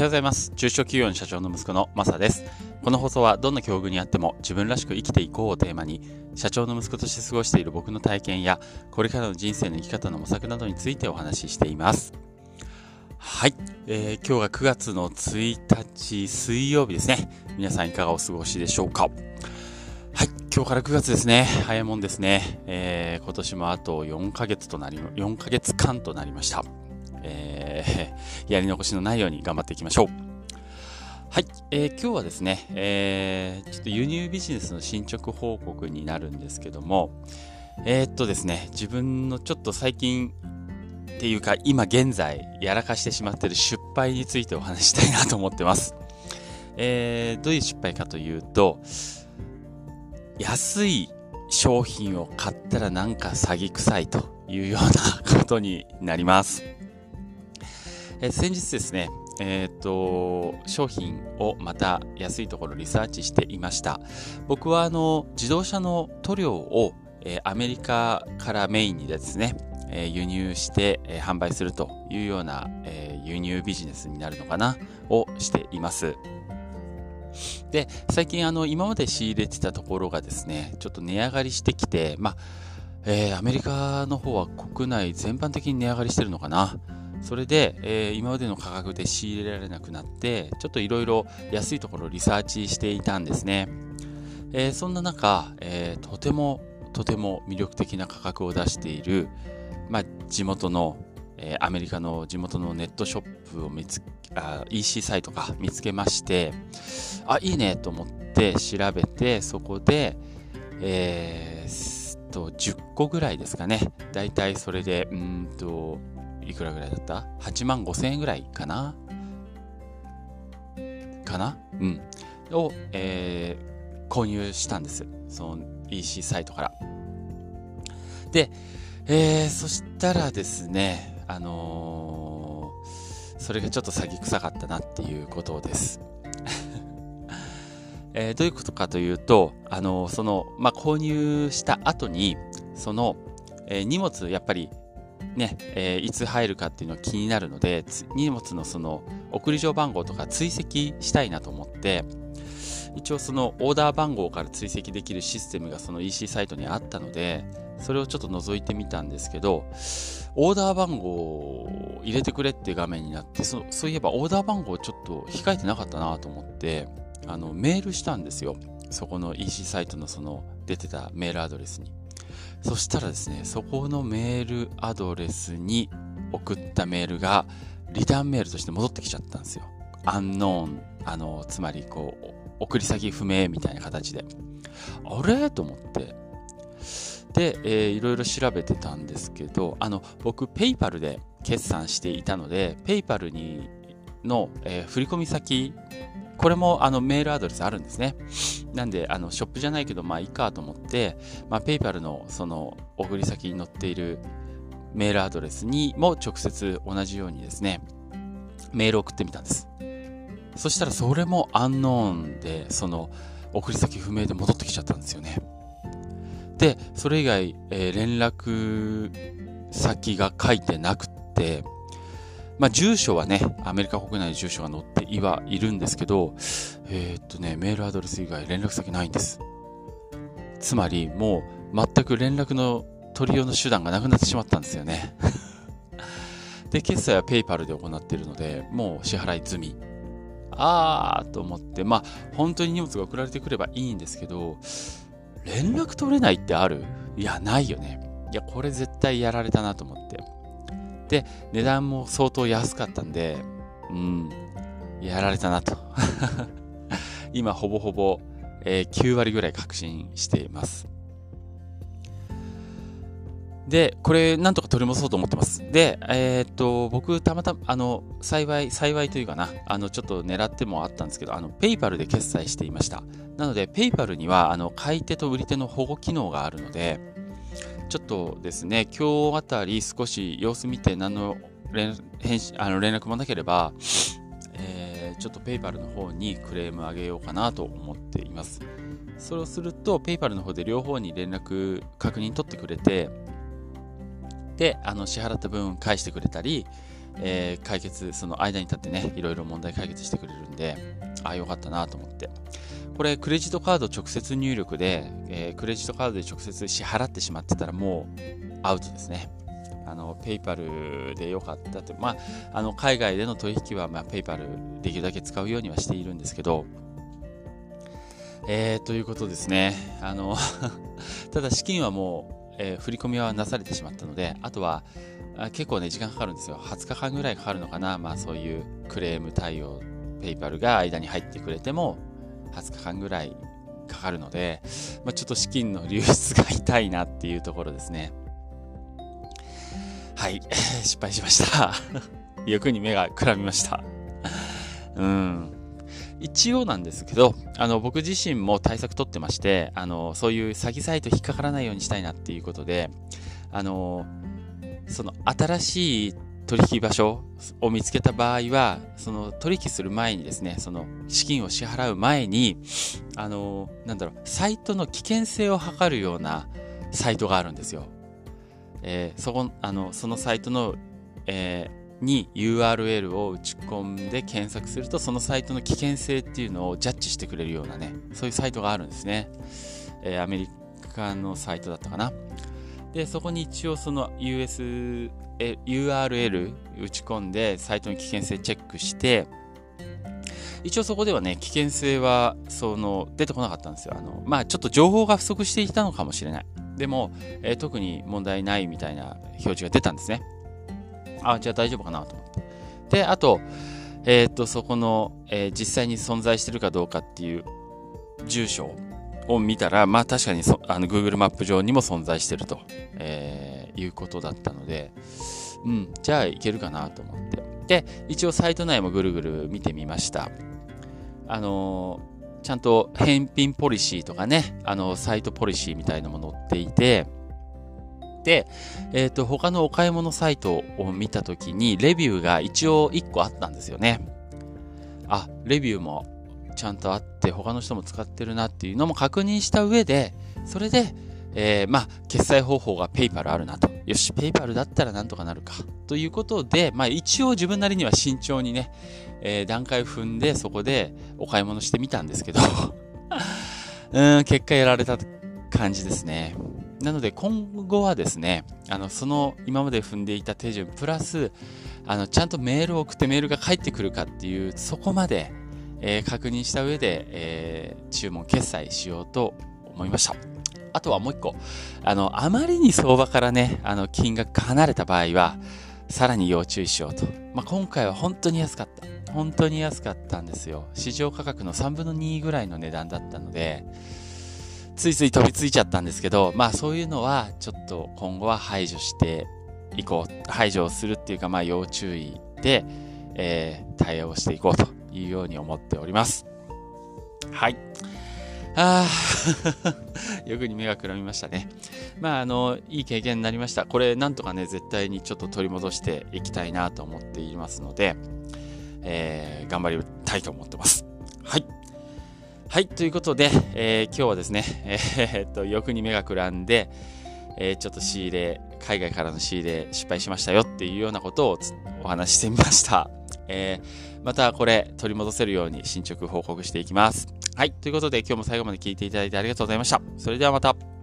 はようございます。中小企業の社長の息子のマサです。この放送はどんな境遇にあっても自分らしく生きていこうをテーマに、社長の息子として過ごしている僕の体験や、これからの人生の生き方の模索などについてお話ししています。はい、えー、今日が9月の1日水曜日ですね。皆さんいかがお過ごしでしょうか？はい、今日から9月ですね。早いもんですね。えー、今年もあと4ヶ月となり、4ヶ月間となりました。えー、やり残しのないように頑張っていきましょう。はい、えー、今日はですね、えー、ちょっと輸入ビジネスの進捗報告になるんですけども、えー、っとですね、自分のちょっと最近っていうか今現在やらかしてしまってる失敗についてお話したいなと思ってます。えー、どういう失敗かというと、安い商品を買ったらなんか詐欺臭いというようなことになります。え先日ですね、えっ、ー、と、商品をまた安いところリサーチしていました。僕はあの、自動車の塗料を、えー、アメリカからメインにですね、えー、輸入して、え販売するというような、え輸入ビジネスになるのかな、をしています。で、最近あの、今まで仕入れてたところがですね、ちょっと値上がりしてきて、まあ、え、アメリカの方は国内全般的に値上がりしてるのかな。それで、えー、今までの価格で仕入れられなくなって、ちょっといろいろ安いところをリサーチしていたんですね。えー、そんな中、えー、とてもとても魅力的な価格を出している、まあ、地元の、えアメリカの地元のネットショップを見つあ EC サイトか見つけましてあいいねと思って調べてそこで、えー、と10個ぐらいですかねだいたいそれでうんといくらぐらいだった ?8 万5千円ぐらいかな？かな？うん。を、えー、購入したんです。その EC サイトから。で、えー、そしたらですね、あのー、それがちょっと詐欺臭かったなっていうことです。えー、どういうことかというと、あのその、まあ、購入した後に、その、え荷物、やっぱりね、えー、いつ入るかっていうのは気になるので、荷物のその送り状番号とか追跡したいなと思って、一応そのオーダー番号から追跡できるシステムがその EC サイトにあったので、それをちょっと覗いてみたんですけど、オーダー番号を入れてくれって画面になってそ、そういえばオーダー番号ちょっと控えてなかったなと思って、あの、メールしたんですよ。そこの EC サイトのその出てたメールアドレスに。そしたらですね、そこのメールアドレスに送ったメールが、リターンメールとして戻ってきちゃったんですよ。アンノーン、あの、つまりこう、送り先不明みたいな形で。あれ？と思って。で、えー、いろいろ調べてたんですけど、あの、僕、ペイパルで決算していたので、ペイパルにの、えー、振込先これもあのメールアドレスあるんですね。なんで、あのショップじゃないけど、まあいいかと思って、まあ、ペイパルのその送り先に載っているメールアドレスにも直接同じようにですね、メール送ってみたんです。そしたらそれもアンノーンで、その送り先不明で戻ってきちゃったんですよね。で、それ以外、えー、連絡先が書いてなくって、まあ、住所はね、アメリカ国内の住所が載っていはいるんですけど、えー、っとね、メールアドレス以外連絡先ないんです。つまり、もう全く連絡の取りようの手段がなくなってしまったんですよね。で、決済は PayPal で行っているので、もう支払い済み。あーと思って、まあ、本当に荷物が送られてくればいいんですけど、連絡取れないってある？いや、ないよね。いや、これ絶対やられたなと思って。で、値段も相当安かったんで、うん、やられたなと。今、ほぼほぼ、えー、9割ぐらい確信しています。で、これ、なんとか取り戻そうと思ってます。で、えー、っと、僕、たまたま、あの、幸い、幸いというかな、あの、ちょっと狙ってもあったんですけど、あの、ペイパルで決済していました。なので、ペイパルには、あの、買い手と売り手の保護機能があるので、ちょっとですね、今日あたり少し様子見て何の連あの連絡もなければ、えー、ちょっと PayPal の方にクレームあげようかなと思っています。それをすると PayPal の方で両方に連絡確認取ってくれて、で、あの支払った分返してくれたり、えー、解決、その間に立ってね、いろいろ問題解決してくれるんで、ああ、よかったなと思って。これ、クレジットカード直接入力で、えー、クレジットカードで直接支払ってしまってたらもうアウトですね。あの、ペイパルでよかったって、まあ、あの、海外での取引は、まあ、ペイパルできるだけ使うようにはしているんですけど、えー、ということですね。あの ただ資金はもう、えー、振り込みはなされてしまったので、あとは、結構ね、時間かかるんですよ。20日間ぐらいかかるのかな。まあそういうクレーム対応、ペイパルが間に入ってくれても、20日間ぐらいかかるので、まあ、ちょっと資金の流出が痛いなっていうところですね。はい、失敗しました。欲に目がくらみました。うん。一応なんですけど、あの、僕自身も対策取ってまして、あの、そういう詐欺サイト引っかからないようにしたいなっていうことで、あの、その新しい取引場所を見つけた場合は、その取引する前にですね、その資金を支払う前に、あの、なんだろう、サイトの危険性を測るようなサイトがあるんですよ。えー、そこ、あの、そのサイトの、えー、に URL を打ち込んで検索すると、そのサイトの危険性っていうのをジャッジしてくれるようなね、そういうサイトがあるんですね。えー、アメリカのサイトだったかな。で、そこに一応その US、URL 打ち込んでサイトの危険性チェックして、一応そこではね、危険性は、その、出てこなかったんですよ。あの、まあちょっと情報が不足していたのかもしれない。でも、えー、特に問題ないみたいな表示が出たんですね。あ、じゃあ大丈夫かなと思って。で、あと、えっ、と、そこの、えー、実際に存在してるかどうかっていう住所を見たら、まあ確かにそあの Google マップ上にも存在してると、えー、いうことだったので、うん、じゃあいけるかなと思って。で、一応サイト内もぐるぐる見てみました。あのー、ちゃんと返品ポリシーとかね、あの、サイトポリシーみたいなのも載っていて、で、えっ、ー、と、他のお買い物サイトを見たときに、レビューが一応1個あったんですよね。あ、レビューもちゃんとあって他の人も使ってるなっていうのも確認した上で、それで、えー、まあ、決済方法が PayPal あるなと。よし、PayPal だったらなんとかなるか。ということで、まあ一応自分なりには慎重にね、えー、段階踏んでそこでお買い物してみたんですけど うん、結果やられた感じですね。なので今後はですね、あの、その今まで踏んでいた手順、プラス、あの、ちゃんとメールを送ってメールが返ってくるかっていう、そこまで、え、確認した上で、え、注文決済しようと思いました。あとはもう一個。あの、あまりに相場からね、あの、金額が離れた場合は、さらに要注意しようと。まあ、今回は本当に安かった。本当に安かったんですよ。市場価格の3分の2ぐらいの値段だったので、ついつい飛びついちゃったんですけど、まあそういうのはちょっと今後は排除していこう。排除をするっていうか、まあ要注意で、えー、対応していこうというように思っております。はい。ああ、欲に目がくらみましたね。まあ、あの、いい経験になりました。これ、なんとかね、絶対にちょっと取り戻していきたいなと思っていますので、えー、頑張りたいと思ってます。はい。はい、ということで、えー、今日はですね、えー、っと、欲に目がくらんで、えー、ちょっと仕入れ、海外からの仕入れ失敗しましたよっていうようなことをお話ししてみました。えー、またこれ取り戻せるように進捗報告していきます。はい。ということで今日も最後まで聞いていただいてありがとうございました。それではまた。